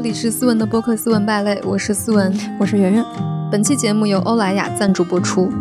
这里是思文的播客《思文败类》，我是思文，我是圆圆。本期节目由欧莱雅赞助播出。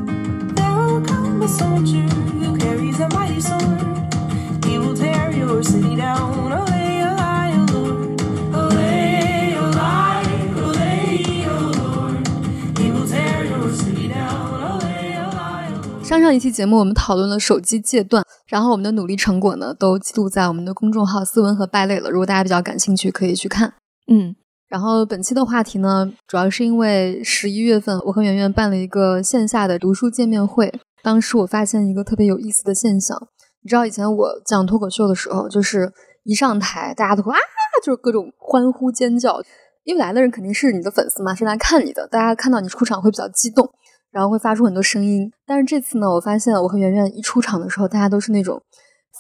上上一期节目，我们讨论了手机戒断，然后我们的努力成果呢，都记录在我们的公众号“斯文和败类”了。如果大家比较感兴趣，可以去看。嗯，然后本期的话题呢，主要是因为十一月份我和圆圆办了一个线下的读书见面会，当时我发现一个特别有意思的现象。你知道以前我讲脱口秀的时候，就是一上台，大家都会啊，就是各种欢呼尖叫，因为来的人肯定是你的粉丝嘛，是来看你的，大家看到你出场会比较激动。然后会发出很多声音，但是这次呢，我发现我和圆圆一出场的时候，大家都是那种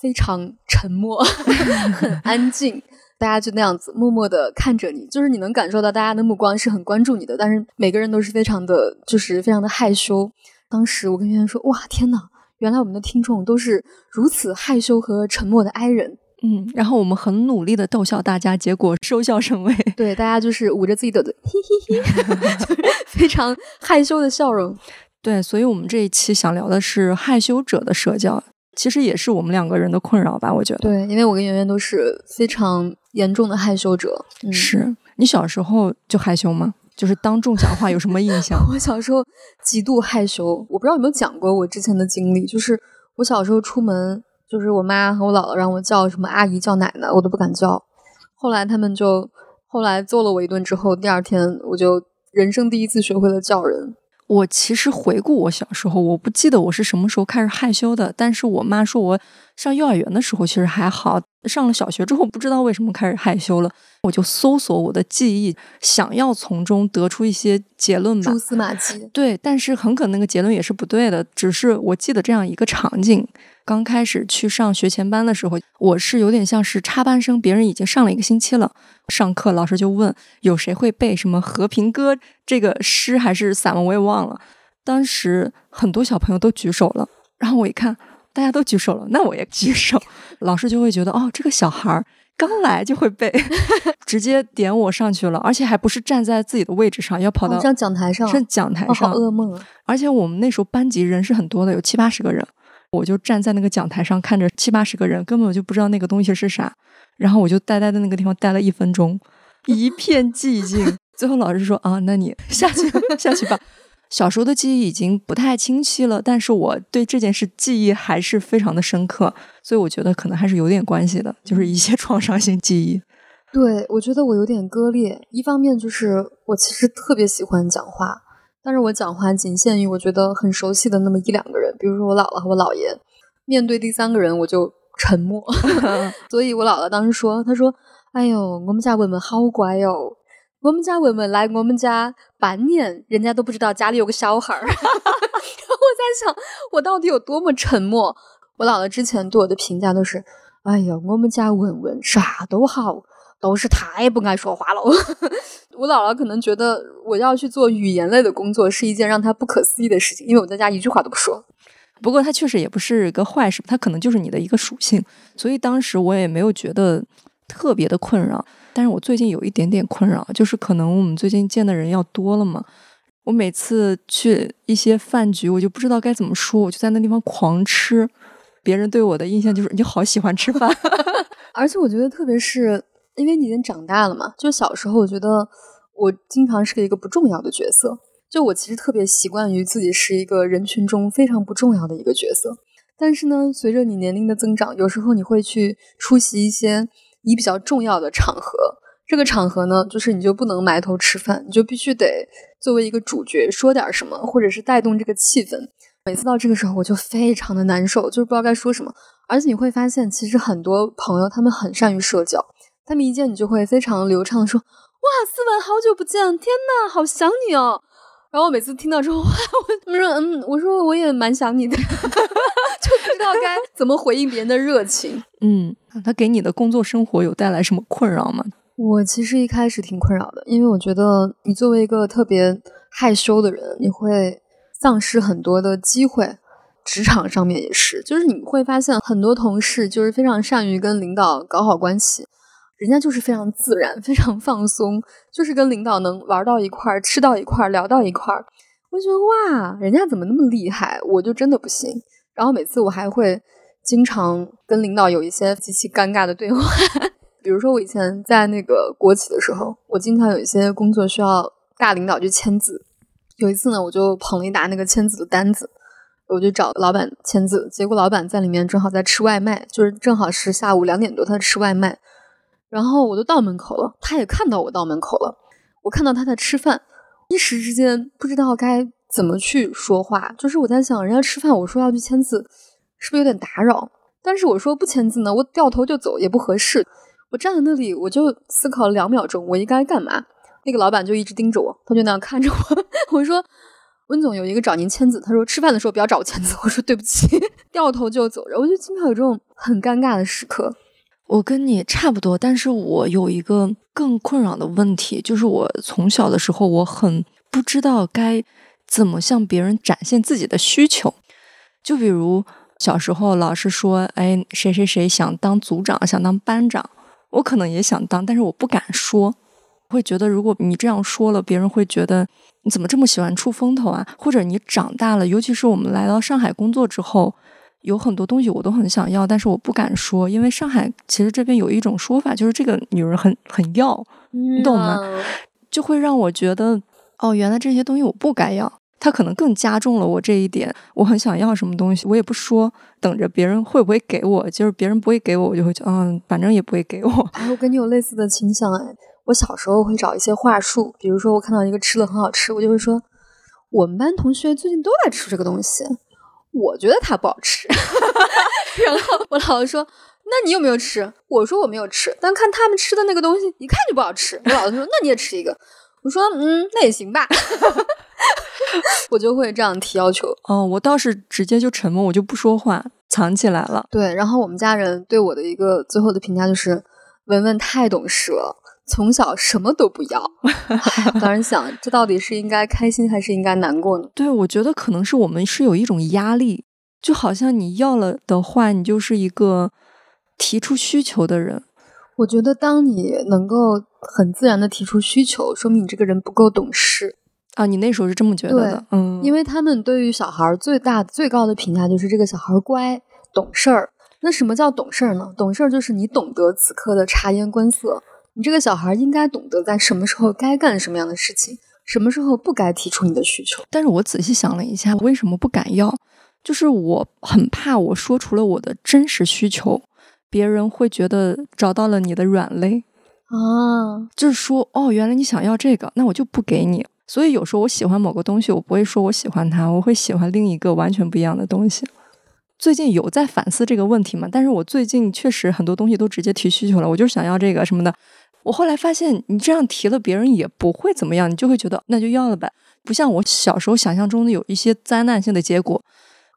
非常沉默、很安静，大家就那样子默默的看着你，就是你能感受到大家的目光是很关注你的，但是每个人都是非常的，就是非常的害羞。当时我跟圆圆说：“哇，天呐，原来我们的听众都是如此害羞和沉默的 I 人。”嗯，然后我们很努力的逗笑大家，结果收效甚微。对，大家就是捂着自己的嘴，嘿嘿嘿，非常害羞的笑容。对，所以我们这一期想聊的是害羞者的社交，其实也是我们两个人的困扰吧？我觉得。对，因为我跟圆圆都是非常严重的害羞者。是你小时候就害羞吗？就是当众讲话有什么印象？我小时候极度害羞，我不知道有没有讲过我之前的经历，就是我小时候出门。就是我妈和我姥姥让我叫什么阿姨叫奶奶，我都不敢叫。后来他们就后来揍了我一顿之后，第二天我就人生第一次学会了叫人。我其实回顾我小时候，我不记得我是什么时候开始害羞的。但是我妈说我上幼儿园的时候其实还好，上了小学之后不知道为什么开始害羞了。我就搜索我的记忆，想要从中得出一些结论吧，蛛丝马迹。对，但是很可能那个结论也是不对的。只是我记得这样一个场景。刚开始去上学前班的时候，我是有点像是插班生，别人已经上了一个星期了。上课老师就问有谁会背什么《和平歌》这个诗还是散文，我也忘了。当时很多小朋友都举手了，然后我一看大家都举手了，那我也举手。老师就会觉得哦，这个小孩儿刚来就会背，直接点我上去了，而且还不是站在自己的位置上，要跑到上讲台上，上讲台上，噩梦啊！而且我们那时候班级人是很多的，有七八十个人。我就站在那个讲台上，看着七八十个人，根本就不知道那个东西是啥。然后我就呆呆的那个地方待了一分钟，一片寂静。最后老师说：“啊，那你下去下去吧。”小时候的记忆已经不太清晰了，但是我对这件事记忆还是非常的深刻，所以我觉得可能还是有点关系的，就是一些创伤性记忆。对，我觉得我有点割裂。一方面就是我其实特别喜欢讲话。但是我讲话仅限于我觉得很熟悉的那么一两个人，比如说我姥姥和我姥爷。面对第三个人，我就沉默。所以我姥姥当时说：“她说，哎呦，我们家文文好乖哟，我们家文文来我们家半年，人家都不知道家里有个小孩儿。”然后我在想，我到底有多么沉默？我姥姥之前对我的评价都是：“哎呀，我们家文文啥都好。”都是太不爱说话了。我姥姥可能觉得我要去做语言类的工作是一件让她不可思议的事情，因为我在家一句话都不说。不过她确实也不是一个坏事，她可能就是你的一个属性。所以当时我也没有觉得特别的困扰。但是我最近有一点点困扰，就是可能我们最近见的人要多了嘛。我每次去一些饭局，我就不知道该怎么说，我就在那地方狂吃。别人对我的印象就是你好喜欢吃饭，而且我觉得特别是。因为你已经长大了嘛，就小时候我觉得我经常是一个不重要的角色，就我其实特别习惯于自己是一个人群中非常不重要的一个角色。但是呢，随着你年龄的增长，有时候你会去出席一些你比较重要的场合，这个场合呢，就是你就不能埋头吃饭，你就必须得作为一个主角说点什么，或者是带动这个气氛。每次到这个时候，我就非常的难受，就是不知道该说什么。而且你会发现，其实很多朋友他们很善于社交。他们一见你就会非常流畅的说：“哇，思文，好久不见！天呐，好想你哦！”然后我每次听到之后，哇，我说：“嗯，我说我也蛮想你的。”就不知道该怎么回应别人的热情。嗯，他给你的工作生活有带来什么困扰吗？我其实一开始挺困扰的，因为我觉得你作为一个特别害羞的人，你会丧失很多的机会。职场上面也是，就是你会发现很多同事就是非常善于跟领导搞好关系。人家就是非常自然、非常放松，就是跟领导能玩到一块儿、吃到一块儿、聊到一块儿。我就觉得哇，人家怎么那么厉害？我就真的不行。然后每次我还会经常跟领导有一些极其尴尬的对话。比如说我以前在那个国企的时候，我经常有一些工作需要大领导去签字。有一次呢，我就捧了一沓那个签字的单子，我就找老板签字。结果老板在里面正好在吃外卖，就是正好是下午两点多，他吃外卖。然后我都到门口了，他也看到我到门口了。我看到他在吃饭，一时之间不知道该怎么去说话。就是我在想，人家吃饭，我说要去签字，是不是有点打扰？但是我说不签字呢，我掉头就走也不合适。我站在那里，我就思考了两秒钟，我应该干嘛？那个老板就一直盯着我，他就那样看着我。我说：“温总有一个找您签字。”他说：“吃饭的时候不要找我签字。”我说：“对不起。”掉头就走。我就经常有这种很尴尬的时刻。我跟你差不多，但是我有一个更困扰的问题，就是我从小的时候，我很不知道该怎么向别人展现自己的需求。就比如小时候，老师说：“哎，谁谁谁想当组长，想当班长。”我可能也想当，但是我不敢说。会觉得，如果你这样说了，别人会觉得你怎么这么喜欢出风头啊？或者你长大了，尤其是我们来到上海工作之后，有很多东西我都很想要，但是我不敢说，因为上海其实这边有一种说法，就是这个女人很很要，你懂吗？就会让我觉得，哦，原来这些东西我不该要，他可能更加重了我这一点。我很想要什么东西，我也不说，等着别人会不会给我，就是别人不会给我，我就会觉得，嗯，反正也不会给我。哎，我跟你有类似的倾向，哎。我小时候会找一些话术，比如说我看到一个吃的很好吃，我就会说我们班同学最近都在吃这个东西，我觉得它不好吃。然后我姥姥说：“那你有没有吃？”我说：“我没有吃，但看他们吃的那个东西，一看就不好吃。”我姥姥说：“那你也吃一个。”我说：“嗯，那也行吧。”我就会这样提要求。哦，我倒是直接就沉默，我就不说话，藏起来了。对，然后我们家人对我的一个最后的评价就是：“文文太懂事了。”从小什么都不要，当然想这到底是应该开心还是应该难过呢？对，我觉得可能是我们是有一种压力，就好像你要了的话，你就是一个提出需求的人。我觉得当你能够很自然的提出需求，说明你这个人不够懂事啊。你那时候是这么觉得的，嗯，因为他们对于小孩最大最高的评价就是这个小孩乖懂事儿。那什么叫懂事儿呢？懂事儿就是你懂得此刻的察言观色。你这个小孩应该懂得在什么时候该干什么样的事情，什么时候不该提出你的需求。但是我仔细想了一下，为什么不敢要？就是我很怕我说出了我的真实需求，别人会觉得找到了你的软肋啊，就是说，哦，原来你想要这个，那我就不给你。所以有时候我喜欢某个东西，我不会说我喜欢它，我会喜欢另一个完全不一样的东西。最近有在反思这个问题嘛？但是我最近确实很多东西都直接提需求了，我就是想要这个什么的。我后来发现，你这样提了，别人也不会怎么样，你就会觉得那就要了呗。不像我小时候想象中的有一些灾难性的结果。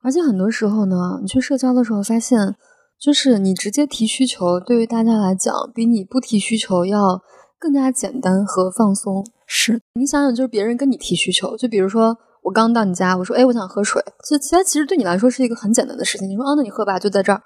而且很多时候呢，你去社交的时候发现，就是你直接提需求，对于大家来讲，比你不提需求要更加简单和放松。是你想想，就是别人跟你提需求，就比如说我刚到你家，我说哎，我想喝水，就其他其实对你来说是一个很简单的事情。你说啊，那你喝吧，就在这儿。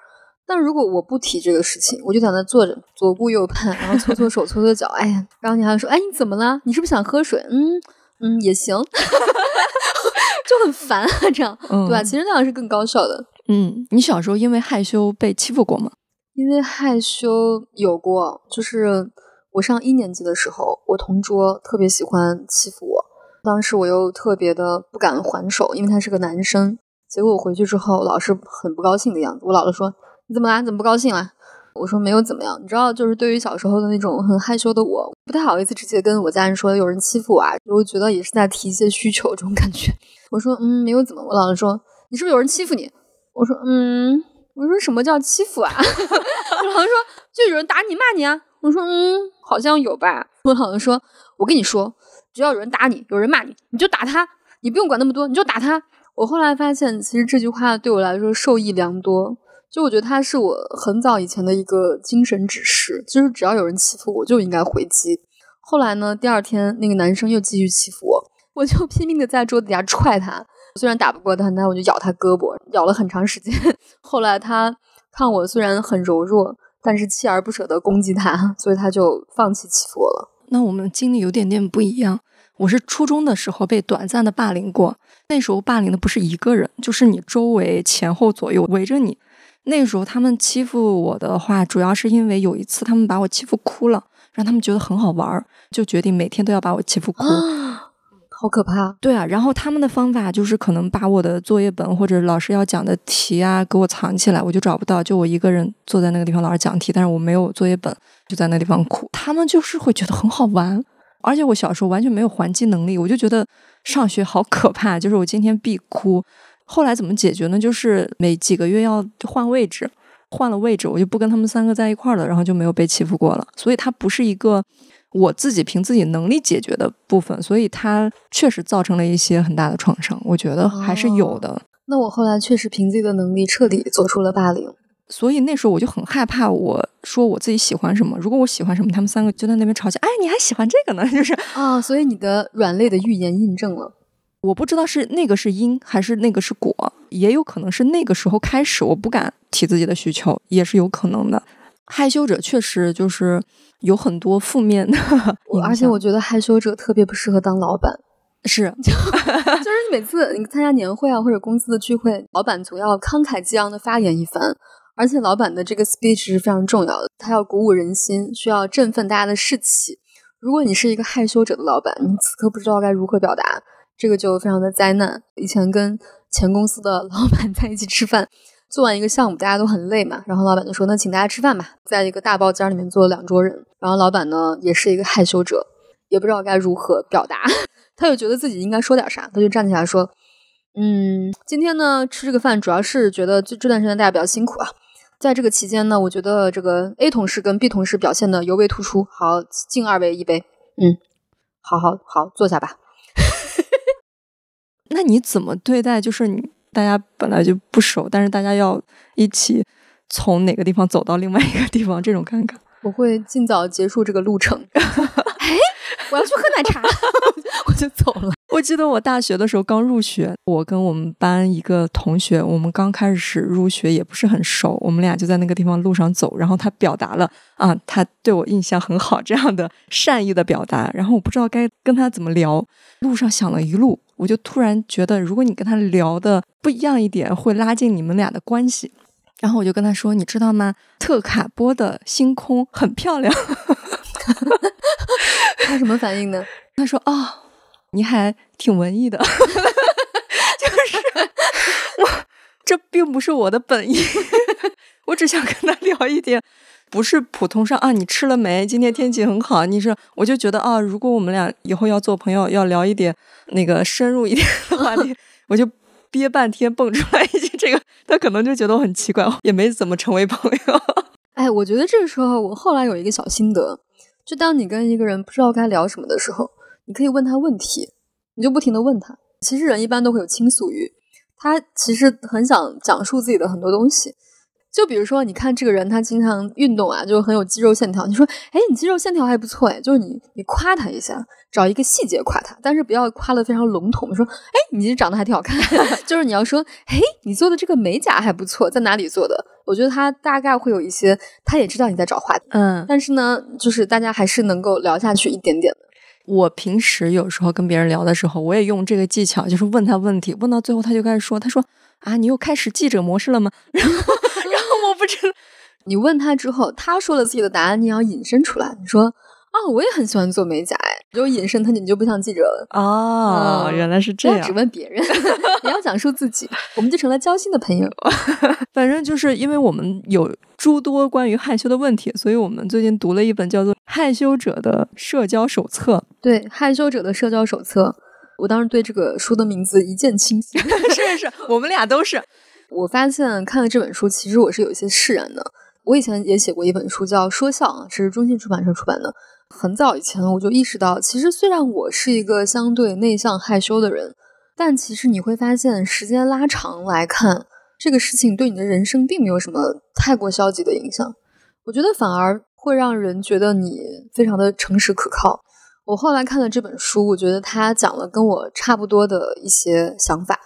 但如果我不提这个事情，我就在那坐着，左顾右盼，然后搓搓手、搓搓脚，哎呀，然后你还说，哎，你怎么了？你是不是想喝水？嗯嗯，也行，就很烦啊，这样，对吧？其实那样是更高效的。嗯，你小时候因为害羞被欺负过吗？因为害羞有过，就是我上一年级的时候，我同桌特别喜欢欺负我，当时我又特别的不敢还手，因为他是个男生。结果我回去之后，老师很不高兴的样子。我姥姥说。你怎么啦？怎么不高兴了？我说没有怎么样。你知道，就是对于小时候的那种很害羞的我，不太好意思直接跟我家人说有人欺负我啊，我觉得也是在提一些需求这种感觉。我说嗯，没有怎么。我姥姥说你是不是有人欺负你？我说嗯，我说什么叫欺负啊？我姥姥说就有人打你骂你啊。我说嗯，好像有吧。我姥姥说我跟你说，只要有人打你，有人骂你，你就打他，你不用管那么多，你就打他。我后来发现，其实这句话对我来说受益良多。就我觉得他是我很早以前的一个精神指示，就是只要有人欺负我，就应该回击。后来呢，第二天那个男生又继续欺负我，我就拼命的在桌子底下踹他。虽然打不过他，但我就咬他胳膊，咬了很长时间。后来他看我虽然很柔弱，但是锲而不舍的攻击他，所以他就放弃欺负我了。那我们经历有点点不一样。我是初中的时候被短暂的霸凌过，那时候霸凌的不是一个人，就是你周围前后左右围着你。那时候他们欺负我的话，主要是因为有一次他们把我欺负哭了，让他们觉得很好玩儿，就决定每天都要把我欺负哭。好可怕！对啊，然后他们的方法就是可能把我的作业本或者老师要讲的题啊给我藏起来，我就找不到，就我一个人坐在那个地方，老师讲题，但是我没有作业本，就在那地方哭。他们就是会觉得很好玩，而且我小时候完全没有还击能力，我就觉得上学好可怕，就是我今天必哭。后来怎么解决呢？就是每几个月要换位置，换了位置，我就不跟他们三个在一块儿了，然后就没有被欺负过了。所以它不是一个。我自己凭自己能力解决的部分，所以它确实造成了一些很大的创伤，我觉得还是有的。那我后来确实凭自己的能力彻底做出了霸凌，所以那时候我就很害怕，我说我自己喜欢什么，如果我喜欢什么，他们三个就在那边吵架。哎，你还喜欢这个呢？就是啊，所以你的软肋的预言印证了。我不知道是那个是因还是那个是果，也有可能是那个时候开始我不敢提自己的需求，也是有可能的。害羞者确实就是有很多负面的，而且我觉得害羞者特别不适合当老板。是，就是每次你参加年会啊或者公司的聚会，老板总要慷慨激昂的发言一番，而且老板的这个 speech 是非常重要的，他要鼓舞人心，需要振奋大家的士气。如果你是一个害羞者的老板，你此刻不知道该如何表达，这个就非常的灾难。以前跟前公司的老板在一起吃饭。做完一个项目，大家都很累嘛，然后老板就说：“那请大家吃饭吧。”在一个大包间里面坐了两桌人，然后老板呢也是一个害羞者，也不知道该如何表达，他就觉得自己应该说点啥，他就站起来说：“嗯，今天呢吃这个饭主要是觉得这这段时间大家比较辛苦啊，在这个期间呢，我觉得这个 A 同事跟 B 同事表现的尤为突出。好，敬二位一杯。嗯，好好好，坐下吧。那你怎么对待？就是你。大家本来就不熟，但是大家要一起从哪个地方走到另外一个地方，这种尴尬，我会尽早结束这个路程。哎，我要去喝奶茶，我就走了。我记得我大学的时候刚入学，我跟我们班一个同学，我们刚开始入学也不是很熟，我们俩就在那个地方路上走，然后他表达了啊，他对我印象很好这样的善意的表达，然后我不知道该跟他怎么聊，路上想了一路。我就突然觉得，如果你跟他聊的不一样一点，会拉近你们俩的关系。然后我就跟他说：“你知道吗？特卡波的星空很漂亮。”他什么反应呢？他说：“哦，你还挺文艺的。”就是我，这并不是我的本意。我只想跟他聊一点。不是普通上啊，你吃了没？今天天气很好。你说，我就觉得啊，如果我们俩以后要做朋友，要聊一点那个深入一点的话题，我就憋半天蹦出来一句这个，他可能就觉得我很奇怪，也没怎么成为朋友。哎，我觉得这个时候，我后来有一个小心得，就当你跟一个人不知道该聊什么的时候，你可以问他问题，你就不停的问他。其实人一般都会有倾诉欲，他其实很想讲述自己的很多东西。就比如说，你看这个人，他经常运动啊，就很有肌肉线条。你说，哎，你肌肉线条还不错，哎，就是你，你夸他一下，找一个细节夸他，但是不要夸的非常笼统。说，哎，你其实长得还挺好看。就是你要说，哎，你做的这个美甲还不错，在哪里做的？我觉得他大概会有一些，他也知道你在找话题。嗯，但是呢，就是大家还是能够聊下去一点点的。我平时有时候跟别人聊的时候，我也用这个技巧，就是问他问题，问到最后他就开始说，他说，啊，你又开始记者模式了吗？然后。我不知道，你问他之后，他说了自己的答案，你要引申出来。你说啊，我也很喜欢做美甲，哎，就引申他，你就不像记者了。哦，原来是这样。只问别人，你要讲述自己，我们就成了交心的朋友。反正就是因为我们有诸多关于害羞的问题，所以我们最近读了一本叫做《害羞者的社交手册》。对，《害羞者的社交手册》，我当时对这个书的名字一见倾心。是是，我们俩都是。我发现看了这本书，其实我是有一些释然的。我以前也写过一本书，叫《说笑》，啊，是中信出版社出版的。很早以前我就意识到，其实虽然我是一个相对内向害羞的人，但其实你会发现，时间拉长来看，这个事情对你的人生并没有什么太过消极的影响。我觉得反而会让人觉得你非常的诚实可靠。我后来看了这本书，我觉得他讲了跟我差不多的一些想法。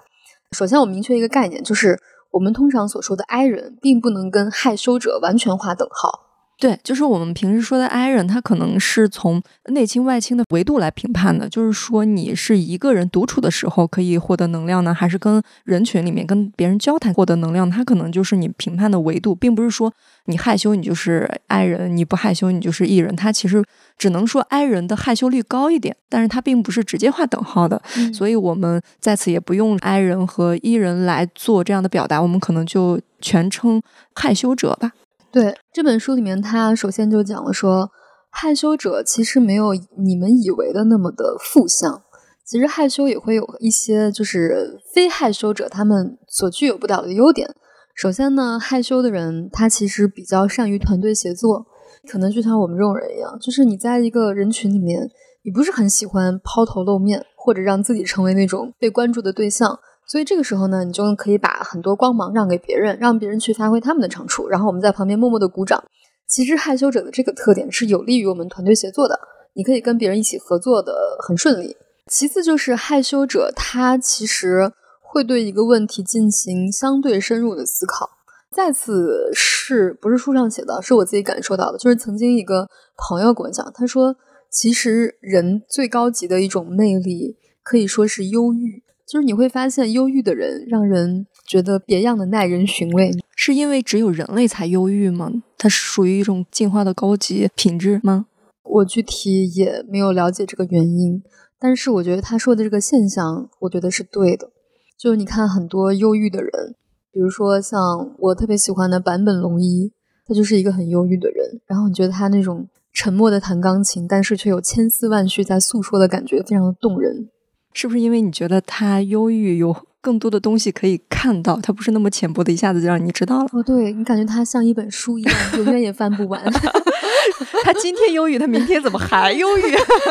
首先，我明确一个概念，就是我们通常所说的 I 人，并不能跟害羞者完全划等号。对，就是我们平时说的 I 人，他可能是从内倾外倾的维度来评判的。就是说，你是一个人独处的时候可以获得能量呢，还是跟人群里面跟别人交谈获得能量？他可能就是你评判的维度，并不是说你害羞你就是 I 人，你不害羞你就是 E 人。他其实只能说 I 人的害羞率高一点，但是它并不是直接画等号的。所以我们在此也不用 I 人和 E 人来做这样的表达，我们可能就全称害羞者吧。对这本书里面，他首先就讲了说，害羞者其实没有你们以为的那么的负向。其实害羞也会有一些就是非害羞者他们所具有不了的优点。首先呢，害羞的人他其实比较善于团队协作，可能就像我们这种人一样，就是你在一个人群里面，你不是很喜欢抛头露面，或者让自己成为那种被关注的对象。所以这个时候呢，你就可以把很多光芒让给别人，让别人去发挥他们的长处，然后我们在旁边默默的鼓掌。其实害羞者的这个特点是有利于我们团队协作的，你可以跟别人一起合作的很顺利。其次就是害羞者，他其实会对一个问题进行相对深入的思考。再次是不是书上写的，是我自己感受到的，就是曾经一个朋友跟我讲，他说，其实人最高级的一种魅力可以说是忧郁。就是你会发现，忧郁的人让人觉得别样的耐人寻味，是因为只有人类才忧郁吗？它是属于一种进化的高级品质吗？我具体也没有了解这个原因，但是我觉得他说的这个现象，我觉得是对的。就是你看很多忧郁的人，比如说像我特别喜欢的坂本龙一，他就是一个很忧郁的人，然后你觉得他那种沉默的弹钢琴，但是却有千丝万绪在诉说的感觉，非常的动人。是不是因为你觉得他忧郁，有更多的东西可以看到，他不是那么浅薄的，一下子就让你知道了？哦，对你感觉他像一本书一样，永远也翻不完。他今天忧郁，他明天怎么还忧郁？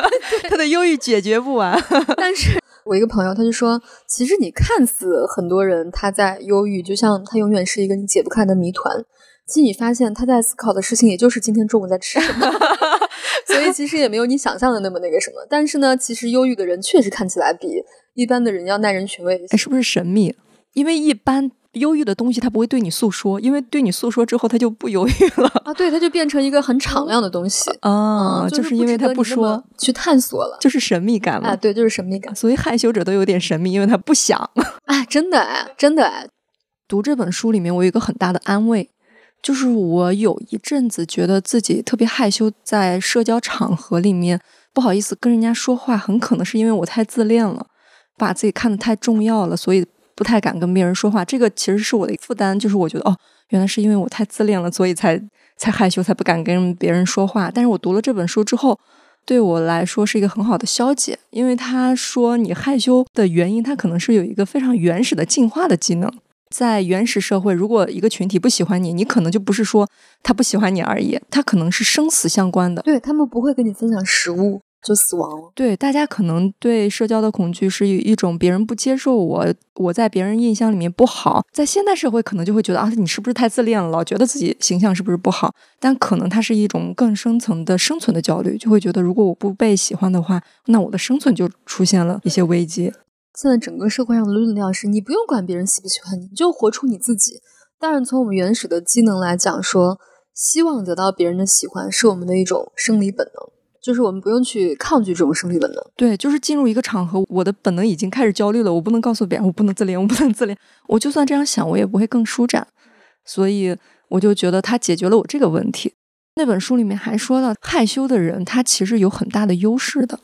他的忧郁解决不完。但是我一个朋友他就说，其实你看似很多人他在忧郁，就像他永远是一个你解不开的谜团。其实你发现他在思考的事情，也就是今天中午在吃什么，所以其实也没有你想象的那么那个什么。但是呢，其实忧郁的人确实看起来比一般的人要耐人寻味。哎，是不是神秘？因为一般忧郁的东西他不会对你诉说，因为对你诉说之后他就不忧郁了啊。对，他就变成一个很敞亮的东西啊，就是因为他不说去探索了，就是神秘感嘛。啊，对，就是神秘感。所以害羞者都有点神秘，因为他不想。哎，真的哎，真的哎。读这本书里面，我有一个很大的安慰。就是我有一阵子觉得自己特别害羞，在社交场合里面不好意思跟人家说话，很可能是因为我太自恋了，把自己看得太重要了，所以不太敢跟别人说话。这个其实是我的负担，就是我觉得哦，原来是因为我太自恋了，所以才才害羞，才不敢跟别人说话。但是我读了这本书之后，对我来说是一个很好的消解，因为他说你害羞的原因，它可能是有一个非常原始的进化的技能。在原始社会，如果一个群体不喜欢你，你可能就不是说他不喜欢你而已，他可能是生死相关的。对他们不会跟你分享食物就死亡了。对，大家可能对社交的恐惧是一种别人不接受我，我在别人印象里面不好。在现代社会，可能就会觉得啊，你是不是太自恋了，老觉得自己形象是不是不好？但可能它是一种更深层的生存的焦虑，就会觉得如果我不被喜欢的话，那我的生存就出现了一些危机。现在整个社会上的论调是你不用管别人喜不喜欢你，你就活出你自己。当然，从我们原始的机能来讲，说希望得到别人的喜欢是我们的一种生理本能，就是我们不用去抗拒这种生理本能。对，就是进入一个场合，我的本能已经开始焦虑了，我不能告诉别人，我不能自怜，我不能自怜。我就算这样想，我也不会更舒展。所以我就觉得他解决了我这个问题。那本书里面还说到，害羞的人他其实有很大的优势的。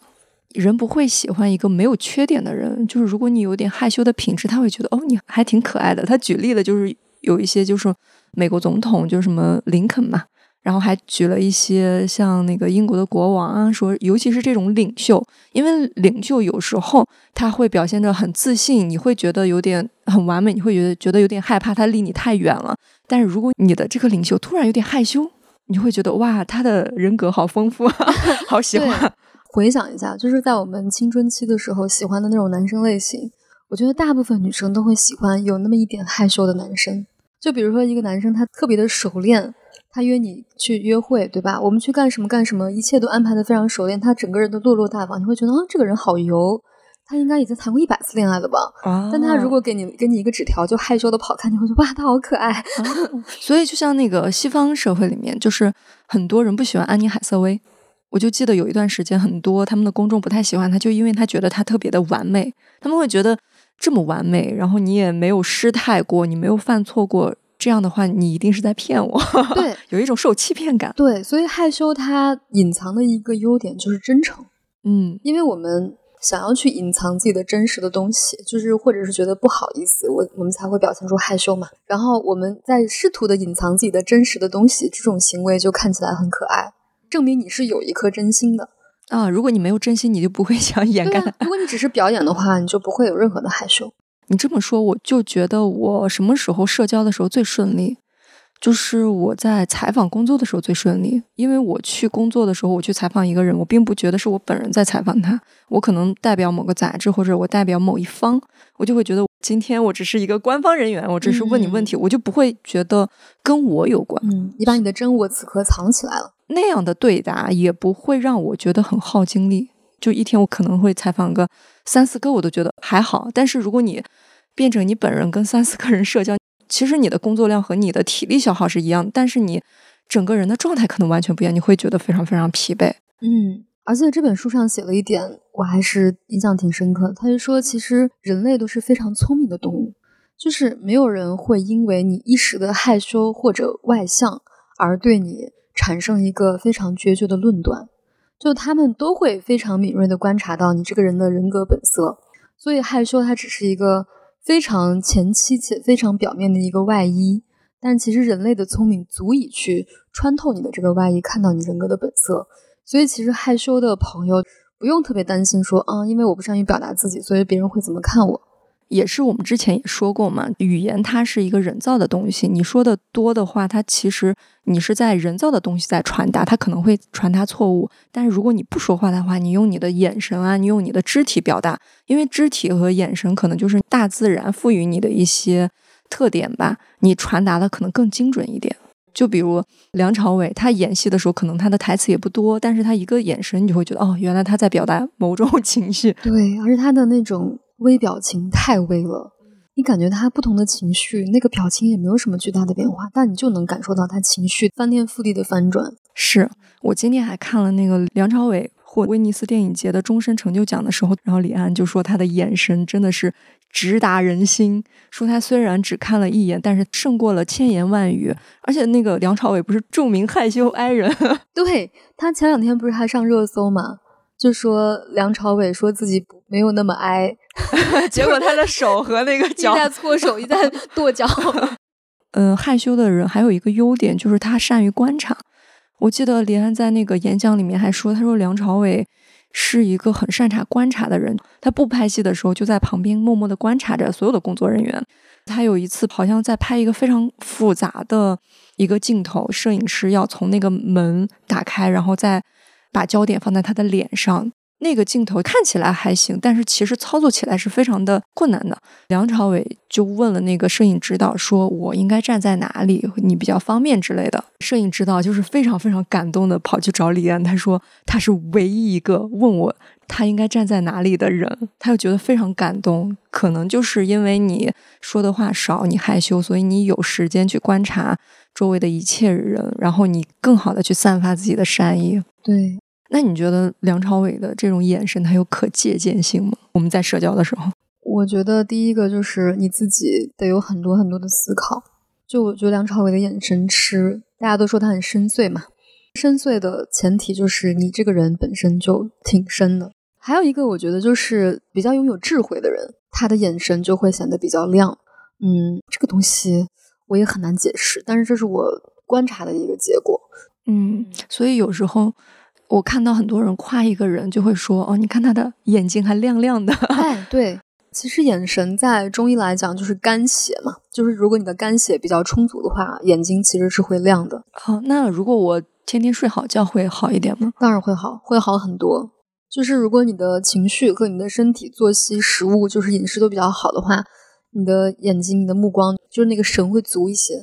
人不会喜欢一个没有缺点的人，就是如果你有点害羞的品质，他会觉得哦，你还挺可爱的。他举例的就是有一些就是美国总统，就是什么林肯嘛，然后还举了一些像那个英国的国王啊，说尤其是这种领袖，因为领袖有时候他会表现得很自信，你会觉得有点很完美，你会觉得觉得有点害怕他离你太远了。但是如果你的这个领袖突然有点害羞，你会觉得哇，他的人格好丰富，好喜欢。回想一下，就是在我们青春期的时候喜欢的那种男生类型，我觉得大部分女生都会喜欢有那么一点害羞的男生。就比如说一个男生，他特别的熟练，他约你去约会，对吧？我们去干什么干什么，一切都安排的非常熟练，他整个人都落落大方，你会觉得啊，这个人好油。他应该已经谈过一百次恋爱了吧？啊但他如果给你给你一个纸条，就害羞的跑开，你会觉得哇，他好可爱。啊所以就像那个西方社会里面，就是很多人不喜欢安妮海瑟薇。我就记得有一段时间，很多他们的公众不太喜欢他，就因为他觉得他特别的完美，他们会觉得这么完美，然后你也没有失态过，你没有犯错过，这样的话你一定是在骗我，对 有一种受欺骗感。对，所以害羞它隐藏的一个优点就是真诚，嗯因为我们想要去隐藏自己的真实的东西，就是或者是觉得不好意思，我我们才会表现出害羞嘛。然后我们在试图的隐藏自己的真实的东西，这种行为就看起来很可爱，证明你是有一颗真心的。啊，如果你没有真心，你就不会 想掩盖啊，如果你只是表演的话，你就不会有任何的害羞。你这么说，我就觉得我什么时候社交的时候最顺利，就是我在采访工作的时候最顺利。因为我去工作的时候，我去采访一个人，我并不觉得是我本人在采访他，我可能代表某个杂志或者我代表某一方，我就会觉得今天我只是一个官方人员，我只是问你问题，我就不会觉得跟我有关。嗯，你把你的真我此刻藏起来了。那样的对答也不会让我觉得很耗精力。就一天我可能会采访个三四个，我都觉得还好。但是如果你变成你本人跟三四个人社交，其实你的工作量和你的体力消耗是一样，但是你整个人的状态可能完全不一样，你会觉得非常非常疲惫。嗯，而且这本书上写了一点，我还是印象挺深刻的。他就说，其实人类都是非常聪明的动物，就是没有人会因为你一时的害羞或者外向而对你产生一个非常决绝的论断。就他们都会非常敏锐的观察到你这个人的人格本色，所以害羞它只是一个非常前期且非常表面的一个外衣，但其实人类的聪明足以去穿透你的这个外衣，看到你人格的本色。所以其实害羞的朋友不用特别担心说，啊、因为我不善于表达自己，所以别人会怎么看我。也是我们之前也说过嘛，语言它是一个人造的东西，你说的多的话，它其实你是在人造的东西在传达，它可能会传达错误。但是如果你不说话的话，你用你的眼神啊，你用你的肢体表达，因为肢体和眼神可能就是大自然赋予你的一些特点吧，你传达的可能更精准一点。就比如梁朝伟，他演戏的时候，可能他的台词也不多，但是他一个眼神，你就会觉得哦，原来他在表达某种 情绪。对，而且他的那种微表情太微了，你感觉他不同的情绪，那个表情也没有什么巨大的变化，但你就能感受到他情绪翻天覆地的翻转。是我今天还看了那个梁朝伟获威尼斯电影节的终身成就奖的时候，然后李安就说他的眼神真的是直达人心，说他虽然只看了一眼，但是胜过了千言万语。而且那个梁朝伟不是著名害羞 i 人，对他前两天不是还上热搜嘛，就说梁朝伟说自己不没有那么哀 结果他的手和那个脚一脚在搓手，一在 跺脚。嗯，害羞的人还有一个优点就是他善于观察。我记得李安在那个演讲里面还说，他说梁朝伟是一个很擅长观察的人，他不拍戏的时候就在旁边默默的观察着所有的工作人员。他有一次好像在拍一个非常复杂的一个镜头，摄影师要从那个门打开，然后再把焦点放在他的脸上。那个镜头看起来还行，但是其实操作起来是非常的困难的。梁朝伟就问了那个摄影指导说：“我应该站在哪里，你比较方便之类的。”摄影指导就是非常非常感动的跑去找李安，他说他是唯一一个问我他应该站在哪里的人，他又觉得非常感动。可能就是因为你说的话少，你害羞，所以你有时间去观察周围的一切人，然后你更好的去散发自己的善意。对，那你觉得梁朝伟的这种眼神，他有可借鉴性吗？我们在社交的时候，我觉得第一个就是你自己得有很多很多的思考。就我觉得梁朝伟的眼神是，大家都说他很深邃嘛，深邃的前提就是你这个人本身就挺深的。还有一个，我觉得就是比较拥有智慧的人，他的眼神就会显得比较亮。嗯，这个东西我也很难解释，但是这是我观察的一个结果。嗯，所以有时候我看到很多人夸一个人，就会说：“哦，你看他的眼睛还亮亮的。哎，对，其实眼神在中医来讲就是肝血嘛，就是如果你的肝血比较充足的话，眼睛其实是会亮的，”好，那如果我天天睡好觉，会好一点吗？当然会好，会好很多。就是如果你的情绪和你的身体、作息、食物，就是饮食都比较好的话，你的眼睛、你的目光，就是那个神会足一些。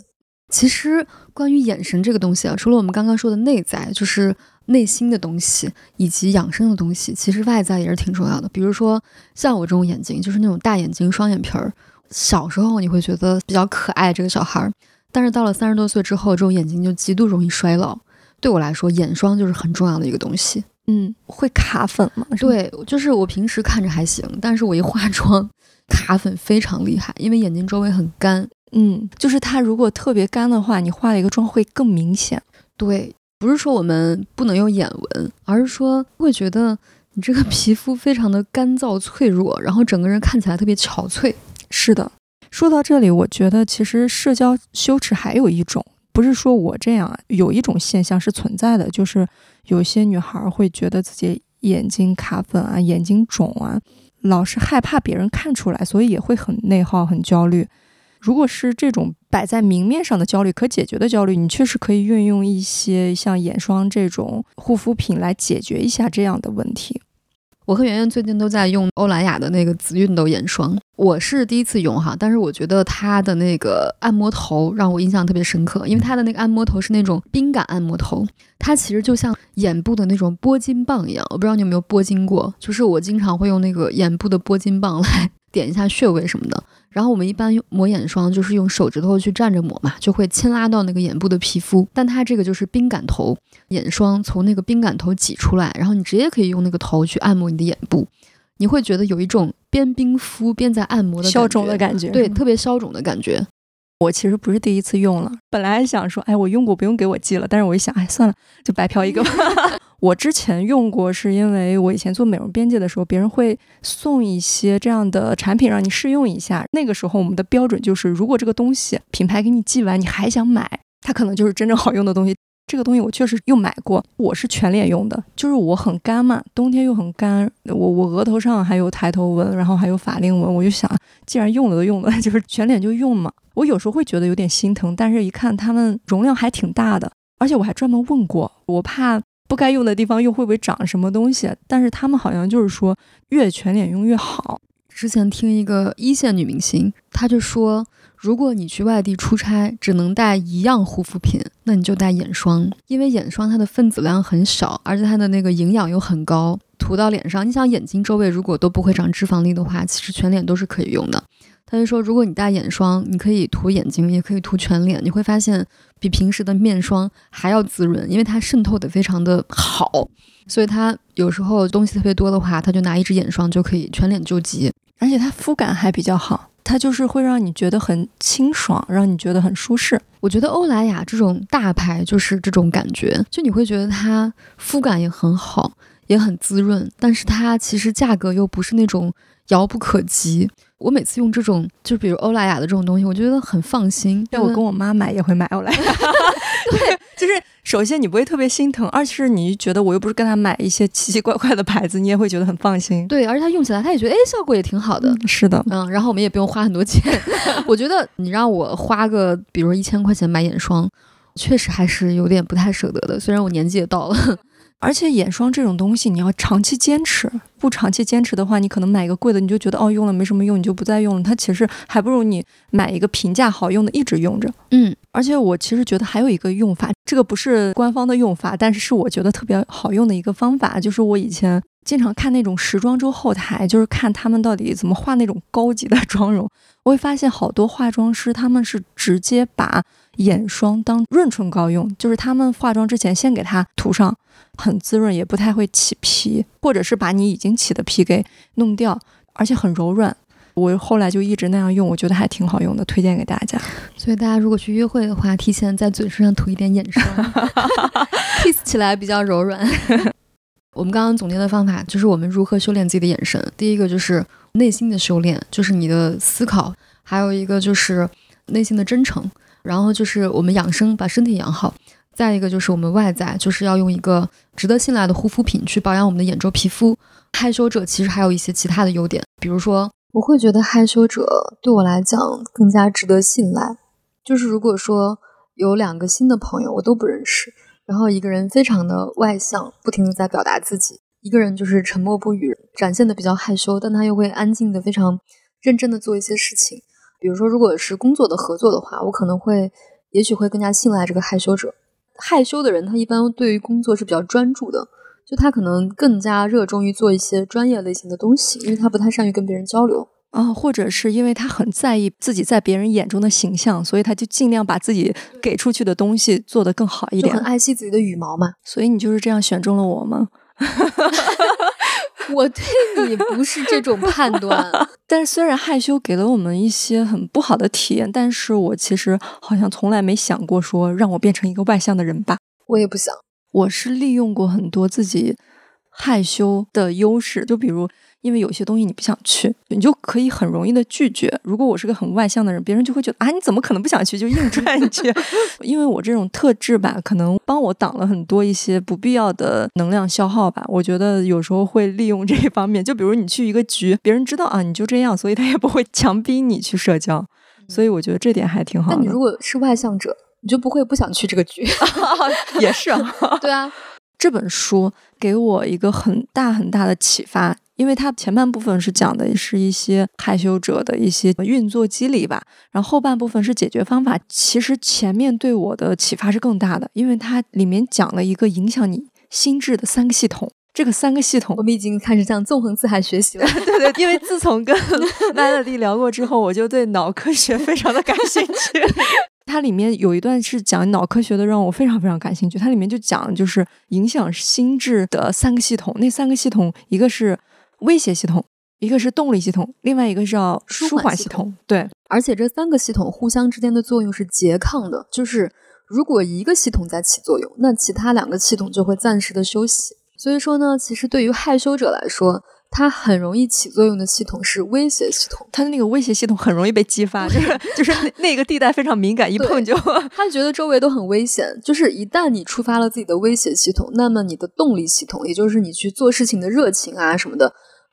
其实关于眼神这个东西啊，除了我们刚刚说的内在，就是内心的东西以及养生的东西，其实外在也是挺重要的。比如说像我这种眼睛，就是那种大眼睛、双眼皮儿，小时候你会觉得比较可爱这个小孩儿，但是到了三十多岁之后，这种眼睛就极度容易衰老。对我来说，眼霜就是很重要的一个东西。嗯，会卡粉吗？对，就是我平时看着还行，但是我一化妆，卡粉非常厉害，因为眼睛周围很干。嗯，就是它如果特别干的话，你化了一个妆会更明显。对，不是说我们不能有眼纹，而是说会觉得你这个 皮肤非常的干燥脆弱，然后整个人看起来特别憔悴。是的，说到这里，我觉得其实社交羞耻还有一种，不是说我这样啊，有一种现象是存在的，就是有些女孩会觉得自己眼睛卡粉啊，眼睛肿啊，老是害怕别人看出来，所以也会很内耗、很焦虑。如果是这种摆在明面上的焦虑，可解决的焦虑，你确实可以运用一些像眼霜这种护肤品来解决一下这样的问题。我和圆圆最近都在用欧莱雅的那个紫熨斗眼霜，我是第一次用哈，但是我觉得它的那个按摩头让我印象特别深刻，因为它的那个按摩头是那种冰感按摩头，它其实就像眼部的那种拨筋棒一样，我不知道你有没有拨筋过，就是我经常会用那个眼部的拨筋棒来 点一下穴位什么的。然后我们一般用抹眼霜，就是用手指头去蘸着抹嘛，就会牵拉到那个眼部的皮肤。但它这个就是冰感头，眼霜从那个冰感头挤出来，然后你直接可以用那个头去按摩你的眼部，你会觉得有一种边冰敷边在按摩的消肿的感觉，对，特别消肿的感觉。我其实不是第一次用了，本来想说，哎，我用过不用给我寄了，但是我一想，哎，算了，就白嫖一个吧。我之前用过，是因为我以前做美容边界的时候，别人会送一些这样的产品让你试用一下。那个时候我们的标准就是，如果这个东西品牌给你寄完，你还想买，它可能就是真正好用的东西。这个东西我确实又买过，我是全脸用的，就是我很干嘛，冬天又很干，我我额头上还有抬头纹，然后还有法令纹，我就想，既然用了都用了，就是全脸就用嘛。我有时候会觉得有点心疼，但是一看它们容量还挺大的，而且我还专门问过，我怕。不该用的地方又会不会长什么东西？但是他们好像就是说越全脸用越好。之前听一个一线女明星，她就说，如果你去外地出差，只能带一样护肤品，那你就带眼霜，因为眼霜它的分子量很小，而且它的那个营养又很高，涂到脸上，你想眼睛周围如果都不会长脂肪粒的话，其实全脸都是可以用的。他就说，如果你带眼霜，你可以涂眼睛，也可以涂全脸，你会发现比平时的面霜还要滋润，因为它渗透的非常的好。所以它有时候东西特别多的话，他就拿一支眼霜就可以全脸救急，而且它肤感还比较好，它就是会让你觉得很清爽，让你觉得很舒适。我觉得欧莱雅这种大牌就是这种感觉，就你会觉得它肤感也很好，也很滋润，但是它其实价格又不是那种遥不可及。我每次用这种，就比如欧莱雅的这种东西，我觉得很放心。对我跟我妈买也会买欧莱雅。对，就是首先你不会特别心疼，二是你觉得我又不是跟她买一些奇奇怪怪的牌子，你也会觉得很放心。对，而且她用起来她也觉得哎效果也挺好的。是的，嗯，然后我们也不用花很多钱。我觉得你让我花个比如一千块钱买眼霜，确实还是有点不太舍得的。虽然我年纪也到了。而且眼霜这种东西，你要长期坚持。不长期坚持的话，你可能买一个贵的，你就觉得哦用了没什么用，你就不再用了。它其实还不如你买一个平价好用的，一直用着。嗯，而且我其实觉得还有一个用法，这个不是官方的用法，但是是我觉得特别好用的一个方法，就是我以前经常看那种时装周后台，就是看他们到底怎么画那种高级的妆容，我会发现好多化妆师他们是直接把眼霜当润唇膏用，就是他们化妆之前先给它涂上。很滋润，也不太会起皮，或者是把你已经起的皮给弄掉，而且很柔软。我后来就一直那样用，我觉得还挺好用的，推荐给大家。所以大家如果去约会的话，提前在嘴唇上涂一点眼霜，kiss 起来比较柔软。我们刚刚总结的方法就是我们如何修炼自己的眼神。第一个就是内心的修炼，就是你的思考；还有一个就是内心的真诚，然后就是我们养生，把身体养好。再一个就是我们外在，就是要用一个值得信赖的护肤品去保养我们的眼周皮肤。害羞者其实还有一些其他的优点，比如说，我会觉得害羞者对我来讲更加值得信赖。就是如果说有两个新的朋友我都不认识，然后一个人非常的外向，不停的在表达自己；一个人就是沉默不语，展现的比较害羞，但他又会安静的非常认真的做一些事情。比如说，如果是工作的合作的话，我可能会也许会更加信赖这个害羞者。害羞的人，他一般对于工作是比较专注的，就他可能更加热衷于做一些专业类型的东西，因为他不太善于跟别人交流。啊，或者是因为他很在意自己在别人眼中的形象，所以他就尽量把自己给出去的东西做得更好一点，很爱惜自己的羽毛嘛。所以你就是这样选中了我吗？我对你不是这种判断。但是虽然害羞给了我们一些很不好的体验，但是我其实好像从来没想过说让我变成一个外向的人吧。我也不想。我是利用过很多自己害羞的优势，就比如。因为有些东西你不想去，你就可以很容易的拒绝。如果我是个很外向的人，别人就会觉得啊，你怎么可能不想去，就硬拽你去。因为我这种特质吧，可能帮我挡了很多一些不必要的能量消耗吧。我觉得有时候会利用这一方面，就比如你去一个局，别人知道啊，你就这样，所以他也不会强逼你去社交。所以我觉得这点还挺好的。那你如果是外向者，你就不会不想去这个局。也是啊，对啊。这本书给我一个很大很大的启发。因为它前半部分是讲的是一些害羞者的一些运作机理吧，然后后半部分是解决方法。其实前面对我的启发是更大的，因为它里面讲了一个影响你心智的三个系统。这个三个系统，我们已经开始向纵横四海学习了。对对，因为自从跟 Melody 聊过之后，我就对脑科学非常的感兴趣。它里面有一段是讲脑科学的，让我非常非常感兴趣。它里面就讲就是影响心智的三个系统，那三个系统一个是。威胁系统，一个是动力系统，另外一个是叫舒缓系统。对，而且这三个系统互相之间的作用是拮抗的，就是如果一个系统在起作用，那其他两个系统就会暂时的休息。所以说呢，其实对于害羞者来说，它很容易起作用的系统是威胁系统，它的那个威胁系统很容易被激发，就是就是那那个地带非常敏感，一碰就他觉得周围都很危险。就是一旦你触发了自己的威胁系统，那么你的动力系统，也就是你去做事情的热情啊什么的。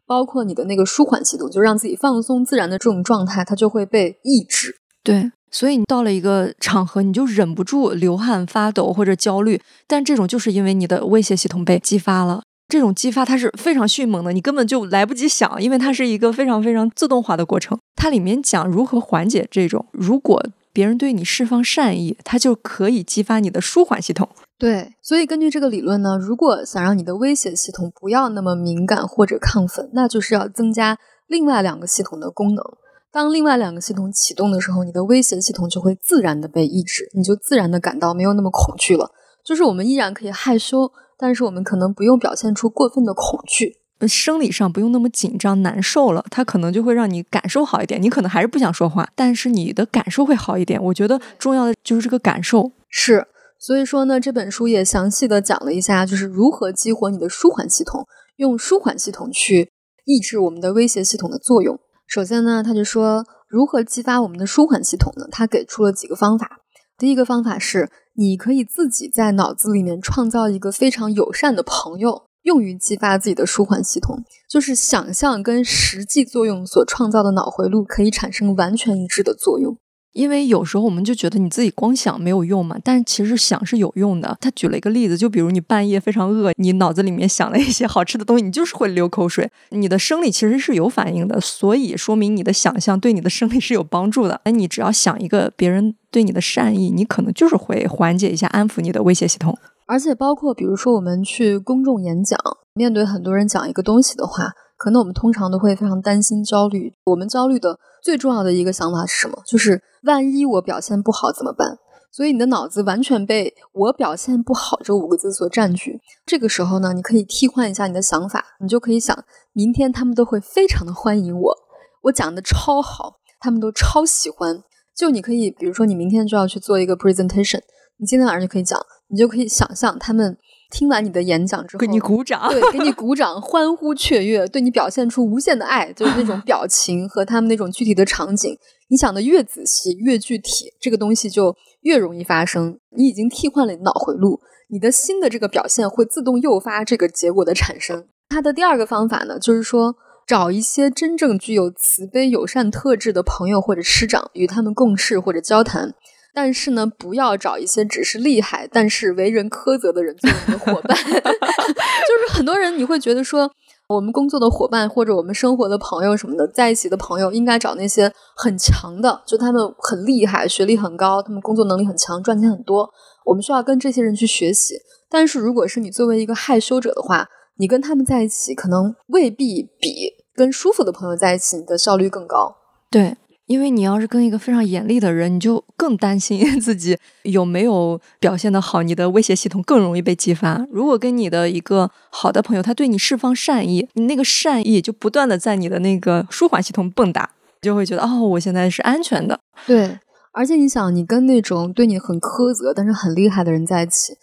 包括你的那个舒缓系统，就让自己放松自然的这种状态，它就会被抑制。对，所以你到了一个场合，你就忍不住流汗、发抖或者焦虑，但这种就是因为你的威胁系统被激发了。这种激发它是非常迅猛的，你根本就来不及想，因为它是一个非常非常自动化的过程。它里面讲如何缓解这种，如果别人对你释放善意，它就可以激发你的舒缓系统。对，所以根据这个理论呢，如果想让你的威胁系统不要那么敏感或者亢奋，那就是要增加另外两个系统的功能。当另外两个系统启动的时候，你的威胁系统就会自然的被抑制，你就自然的感到没有那么恐惧了。就是我们依然可以害羞，但是我们可能不用表现出过分的恐惧，生理上不用那么紧张难受了，它可能就会让你感受好一点。你可能还是不想说话，但是你的感受会好一点。我觉得重要的就是这个感受是。所以说呢，这本书也详细的讲了一下，就是如何激活你的舒缓系统，用舒缓系统去抑制我们的威胁系统的作用。首先呢，他就说如何激发我们的舒缓系统呢？他给出了几个方法。第一个方法是，你可以自己在脑子里面创造一个非常友善的朋友，用于激发自己的舒缓系统，就是想象跟实际作用所创造的脑回路可以产生完全一致的作用。因为有时候我们就觉得你自己光想没有用嘛，但其实想是有用的。他举了一个例子，就比如你半夜非常饿，你脑子里面想了一些好吃的东西，你就是会流口水，你的生理其实是有反应的，所以说明你的想象对你的生理是有帮助的。哎，你只要想一个别人对你的善意，你可能就是会缓解一下、安抚你的威胁系统。而且包括比如说我们去公众演讲，面对很多人讲一个东西的话。可能我们通常都会非常担心、焦虑。我们焦虑的最重要的一个想法是什么？就是万一我表现不好怎么办？所以你的脑子完全被“我表现不好”这五个字所占据。这个时候呢，你可以替换一下你的想法，你就可以想：明天他们都会非常的欢迎我，我讲的超好，他们都超喜欢。就你可以，比如说你明天就要去做一个 presentation，你今天晚上就可以讲，你就可以想象他们。听完你的演讲之后，给你鼓掌，对，给你鼓掌，欢呼雀跃，对你表现出无限的爱，就是那种 表情和他们那种具体的场景。你想的越仔细、越具体，这个东西就越容易发生。你已经替换了脑回路，你的新的这个表现会自动诱发这个结果的产生。它的第二个方法呢，就是说找一些真正具有慈悲友善特质的朋友或者师长，与他们共事或者交谈。但是呢，不要找一些只是厉害但是为人苛责的人做你的伙伴。就是很多人你会觉得说，我们工作的伙伴或者我们生活的朋友什么的，在一起的朋友，应该找那些很强的，就他们很厉害，学历很高，他们工作能力很强，赚钱很多。我们需要跟这些人去学习。但是如果是你作为一个害羞者的话，你跟他们在一起，可能未必比跟舒服的朋友在一起，你的效率更高。对。因为你要是跟一个非常严厉的人，你就更担心 自己有没有表现的好，你的威胁系统更容易被激发。如果跟你的一个好的朋友，他对你释放善意，你那个善意就不断的在你的那个舒缓系统蹦跶，就会觉得哦，我现在是安全的。对，而且你想，你跟那种对你很苛责但是很厉害的人在一起，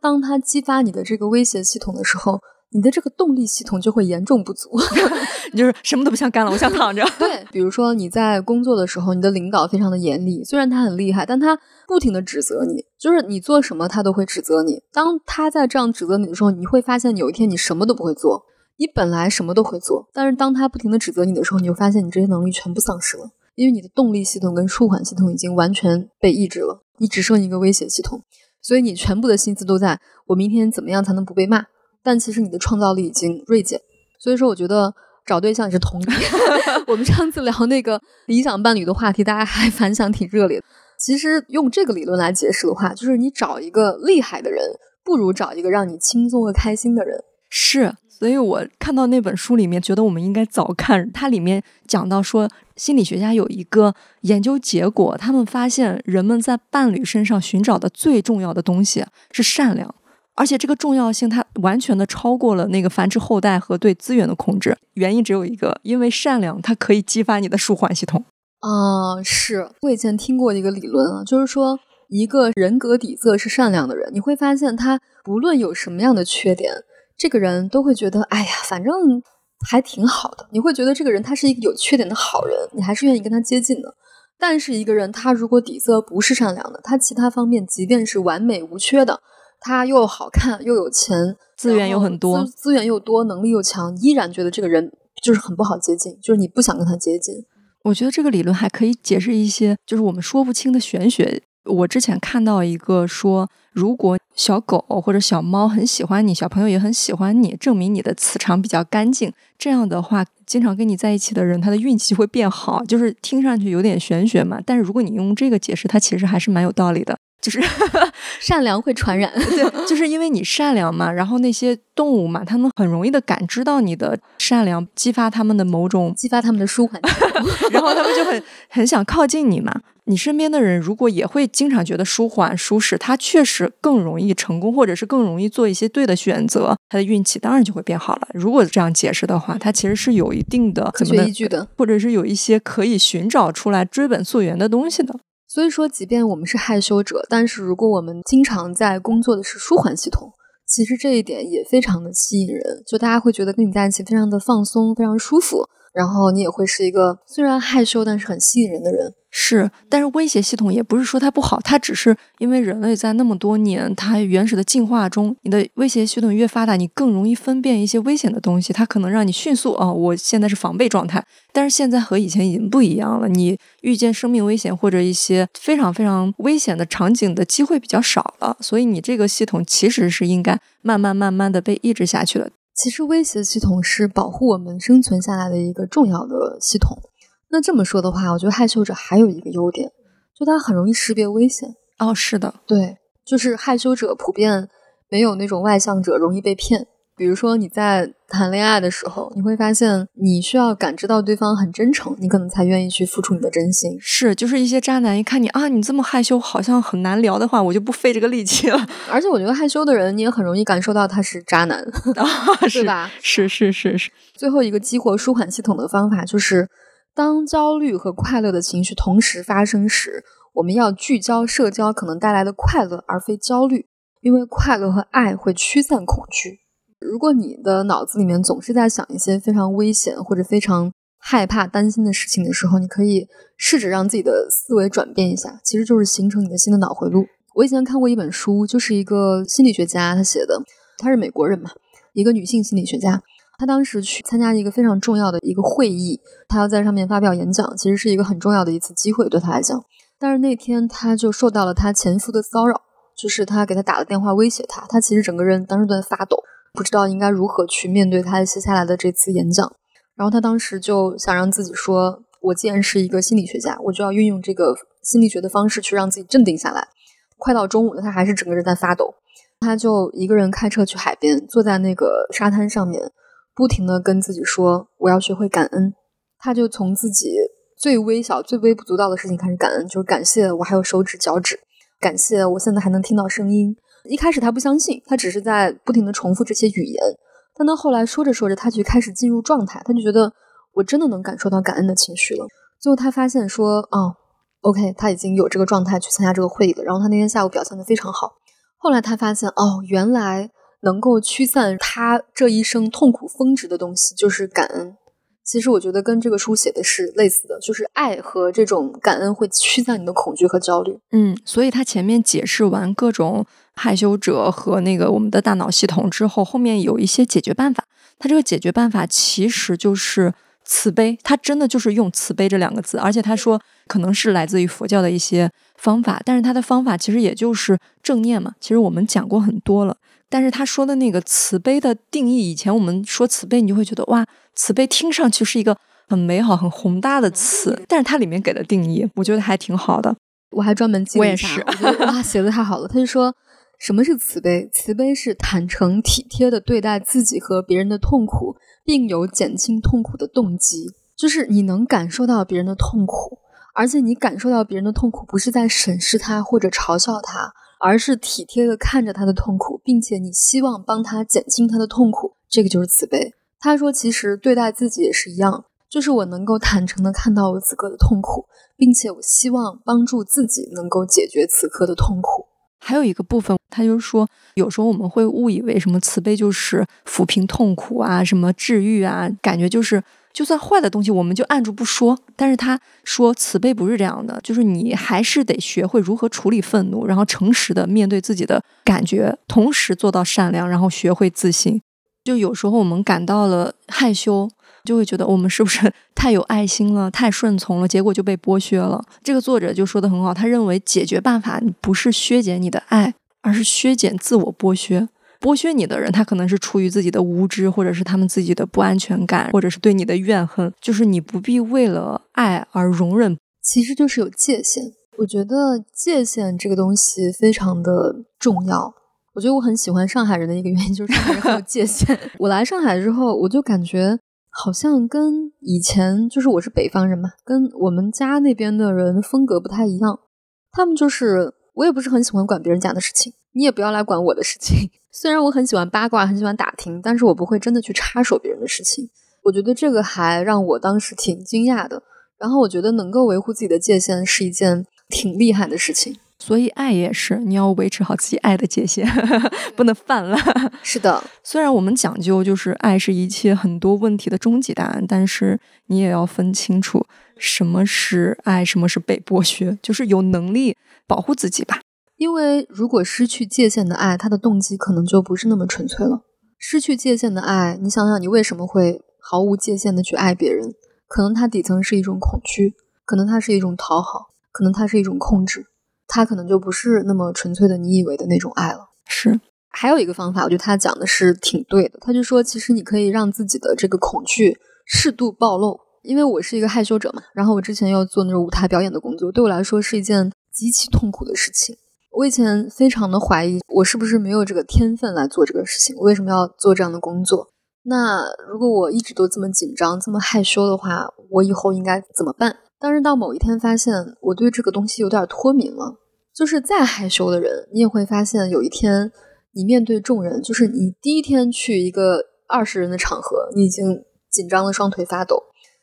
当他激发你的这个威胁系统的时候。你的这个动力系统就会严重不足，你就是什么都不想干了，我想躺着。对，比如说你在工作的时候，你的领导非常的严厉，虽然他很厉害，但他不停的指责你，就是你做什么他都会指责你。当他在这样指责你的时候，你会发现有一天你什么都不会做，你本来什么都会做，但是当他不停的指责你的时候，你就发现你这些能力全部丧失了，因为你的动力系统跟舒缓系统已经完全被抑制了，你只剩一个威胁系统，所以你全部的心思都在我明天怎么样才能不被骂。但其实你的创造力已经锐减，所以说我觉得找对象也是同理。我们上次聊那个理想伴侣的话题，大家还反响挺热烈的。其实用这个理论来解释的话，就是你找一个厉害的人，不如找一个让你轻松和开心的人。是，所以我看到那本书里面，觉得我们应该早看。它里面讲到说，心理学家有一个研究结果，他们发现人们在伴侣身上寻找的最重要的东西是善良。而且这个重要性，它完全的超过了那个繁殖后代和对资源的控制。原因只有一个，因为善良，它可以激发你的舒缓系统。啊，是我以前听过一个理论啊，就是说一个人格底色是善良的人，你会发现他不论有什么样的缺点，这个人都会觉得，哎呀，反正还挺好的。你会觉得这个人他是一个有缺点的好人，你还是愿意跟他接近的。但是一个人他如果底色不是善良的，他其他方面即便是完美无缺的。他又好看又有钱，资源又很多，资源又多，能力又强，依然觉得这个人就是很不好接近，就是你不想跟他接近。我觉得这个理论还可以解释一些，就是我们说不清的玄学。我之前看到一个说，如果小狗或者小猫很喜欢你，小朋友也很喜欢你，证明你的磁场比较干净。这样的话，经常跟你在一起的人，他的运气会变好。就是听上去有点玄学嘛，但是如果你用这个解释，它其实还是蛮有道理的。就是 善良会传染，对，就是因为你善良嘛，然后那些动物嘛，它们很容易的感知到你的善良，激发他们的某种，激发他们的舒缓，然后他们就很很想靠近你嘛。你身边的人如果也会经常觉得舒缓舒适，他确实更容易成功，或者是更容易做一些对的选择，他的运气当然就会变好了。如果这样解释的话，它其实是有一定的科学依据的，或者是有一些可以寻找出来追本溯源的东西的。所以说，即便我们是害羞者，但是如果我们经常在工作的是舒缓系统，其实这一点也非常的吸引人，就大家会觉得跟你在一起非常的放松，非常舒服。然后你也会是一个虽然害羞，但是很吸引人的人。是，但是威胁系统也不是说它不好，它只是因为人类在那么多年它原始的进化中，你的威胁系统越发达，你更容易分辨一些危险的东西，它可能让你迅速啊，我现在是防备状态。但是现在和以前已经不一样了，你遇见生命危险或者一些非常非常危险的场景的机会比较少了，所以你这个系统其实是应该慢慢慢慢的被抑制下去的。其实威胁系统是保护我们生存下来的一个重要的系统。那这么说的话，我觉得害羞者还有一个优点，就他很容易识别危险。哦，是的，对，就是害羞者普遍没有那种外向者容易被骗。比如说你在谈恋爱的时候，你会发现你需要感知到对方很真诚，你可能才愿意去付出你的真心。是，就是一些渣男一看你啊，你这么害羞，好像很难聊的话，我就不费这个力气了。而且我觉得害羞的人，你也很容易感受到他是渣男，是吧？是是是是。最后一个激活舒缓系统的方法就是，当焦虑和快乐的情绪同时发生时，我们要聚焦社交可能带来的快乐，而非焦虑，因为快乐和爱会驱散恐惧。如果你的脑子里面总是在想一些非常危险或者非常害怕、担心的事情的时候，你可以试着让自己的思维转变一下，其实就是形成你的新的脑回路。我以前看过一本书，就是一个心理学家他写的，他是美国人嘛，一个女性心理学家，她当时去参加一个非常重要的一个会议，她要在上面发表演讲，其实是一个很重要的一次机会对她来讲。但是那天她就受到了她前夫的骚扰，就是他给她打了电话威胁她，她其实整个人当时都在发抖。不知道应该如何去面对他接下来的这次演讲。然后他当时就想让自己说：“我既然是一个心理学家，我就要运用这个心理学的方式去让自己镇定下来。”快到中午了，他还是整个人在发抖。他就一个人开车去海边，坐在那个沙滩上面，不停的跟自己说：“我要学会感恩。”他就从自己最微小、最微不足道的事情开始感恩，就是感谢我还有手指、脚趾，感谢我现在还能听到声音。一开始他不相信，他只是在不停的重复这些语言。但到后来说着说着，他就开始进入状态，他就觉得我真的能感受到感恩的情绪了。最后他发现说：“哦，OK，他已经有这个状态去参加这个会议了。”然后他那天下午表现的非常好。后来他发现，哦，原来能够驱散他这一生痛苦峰值的东西就是感恩。其实我觉得跟这个书写的是类似的，就是爱和这种感恩会驱散你的恐惧和焦虑。嗯，所以他前面解释完各种害羞者和那个我们的大脑系统之后，后面有一些解决办法。他这个解决办法其实就是慈悲，他真的就是用慈悲这两个字，而且他说可能是来自于佛教的一些。方法，但是他的方法其实也就是正念嘛。其实我们讲过很多了，但是他说的那个慈悲的定义，以前我们说慈悲，你就会觉得哇，慈悲听上去是一个很美好、很宏大的词，但是它里面给的定义，我觉得还挺好的。我还专门记了一下，哇，写的太好了。他就说，什么是慈悲？慈悲是坦诚体贴的对待自己和别人的痛苦，并有减轻痛苦的动机，就是你能感受到别人的痛苦。而且你感受到别人的痛苦，不是在审视他或者嘲笑他，而是体贴的看着他的痛苦，并且你希望帮他减轻他的痛苦，这个就是慈悲。他说，其实对待自己也是一样，就是我能够坦诚的看到我此刻的痛苦，并且我希望帮助自己能够解决此刻的痛苦。还有一个部分，他就是说，有时候我们会误以为什么慈悲就是抚平痛苦啊，什么治愈啊，感觉就是。就算坏的东西，我们就按住不说。但是他说慈悲不是这样的，就是你还是得学会如何处理愤怒，然后诚实的面对自己的感觉，同时做到善良，然后学会自信。就有时候我们感到了害羞，就会觉得我们是不是 太有爱心了，太顺从了，结果就被剥削了。这个作者就说的很好，他认为解决办法不是削减你的爱，而是削减自我剥削。剥削你的人，他可能是出于自己的无知，或者是他们自己的不安全感，或者是对你的怨恨。就是你不必为了爱而容忍，其实就是有界限。我觉得界限这个东西非常的重要。我觉得我很喜欢上海人的一个原因就是上海人很有界限。我来上海之后，我就感觉好像跟以前就是我是北方人嘛，跟我们家那边的人风格不太一样。他们就是我也不是很喜欢管别人家的事情，你也不要来管我的事情。虽然我很喜欢八卦，很喜欢打听，但是我不会真的去插手别人的事情。我觉得这个还让我当时挺惊讶的。然后我觉得能够维护自己的界限是一件挺厉害的事情。所以爱也是，你要维持好自己爱的界限，不能泛滥。是的，虽然我们讲究就是爱是一切很多问题的终极答案，但是你也要分清楚什么是爱，什么是被剥削，就是有能力保护自己吧。因为如果失去界限的爱，他的动机可能就不是那么纯粹了。失去界限的爱，你想想，你为什么会毫无界限的去爱别人？可能它底层是一种恐惧，可能它是一种讨好，可能它是一种控制，它可能就不是那么纯粹的你以为的那种爱了。是，还有一个方法，我觉得他讲的是挺对的。他就说，其实你可以让自己的这个恐惧适度暴露。因为我是一个害羞者嘛，然后我之前要做那种舞台表演的工作，对我来说是一件极其痛苦的事情。我以前非常的怀疑，我是不是没有这个天分来做这个事情？我为什么要做这样的工作？那如果我一直都这么紧张、这么害羞的话，我以后应该怎么办？但是到某一天发现，我对这个东西有点脱敏了。就是再害羞的人，你也会发现，有一天你面对众人，就是你第一天去一个二十人的场合，你已经紧张的双腿发抖；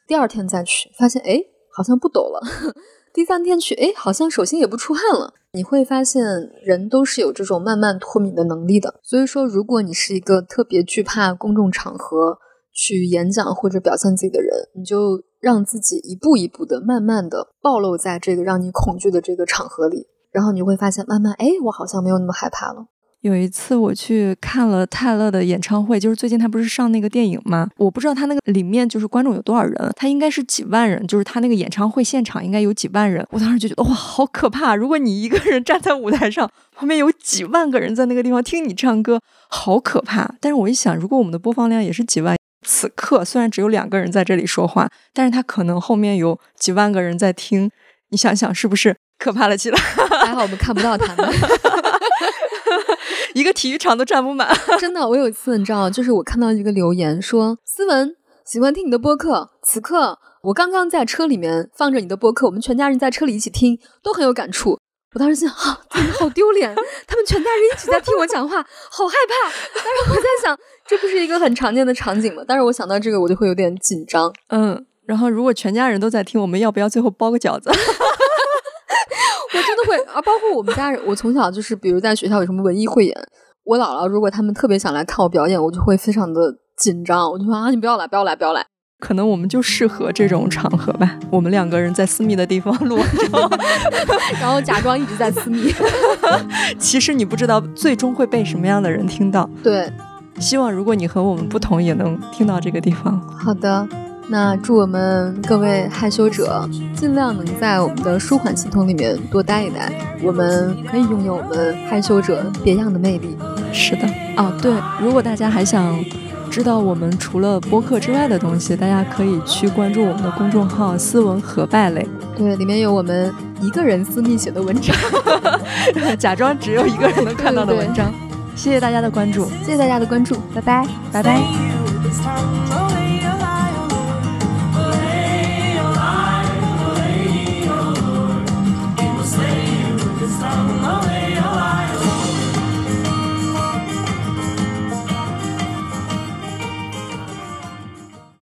第二天再去，发现哎，好像不抖了。第三天去，哎，好像手心也不出汗了。你会发现，人都是有这种慢慢脱敏的能力的。所以说，如果你是一个特别惧怕公众场合去演讲或者表现自己的人，你就让自己一步一步的、慢慢的暴露在这个让你恐惧的这个场合里，然后你就会发现，慢慢，哎，我好像没有那么害怕了。有一次我去看了泰勒的演唱会，就是最近他不是上那个电影吗？我不知道他那个里面就是观众有多少人，他应该是几万人，就是他那个演唱会现场应该有几万人。我当时就觉得哇，好可怕！如果你一个人站在舞台上，旁边有几万个人在那个地方听你唱歌，好可怕。但是我一想，如果我们的播放量也是几万，此刻虽然只有两个人在这里说话，但是他可能后面有几万个人在听，你想想是不是可怕了起来？还好我们看不到他们。一个体育场都站不满，真的。我有一次，你知道，就是我看到一个留言说：“思文喜欢听你的播客，此刻我刚刚在车里面放着你的播客，我们全家人在车里一起听，都很有感触。”我当时心啊，自己好丢脸，他们全家人一起在听我讲话，好害怕。但是我在想，这不是一个很常见的场景吗？但是我想到这个，我就会有点紧张。嗯，然后如果全家人都在听，我们要不要最后包个饺子？我真的会啊，包括我们家人，我从小就是，比如在学校有什么文艺汇演，我姥姥如果他们特别想来看我表演，我就会非常的紧张，我就说啊，你不要来，不要来，不要来。可能我们就适合这种场合吧，我们两个人在私密的地方录，然后假装一直在私密。其实你不知道最终会被什么样的人听到。对，希望如果你和我们不同，也能听到这个地方。好的。那祝我们各位害羞者尽量能在我们的舒缓系统里面多待一待，我们可以拥有我们害羞者别样的魅力。是的，哦对，如果大家还想知道我们除了播客之外的东西，大家可以去关注我们的公众号“斯文和败类”，对，里面有我们一个人私密写的文章，假装只有一个人能看到的文章。谢谢大家的关注，谢谢大家的关注，拜拜，拜拜。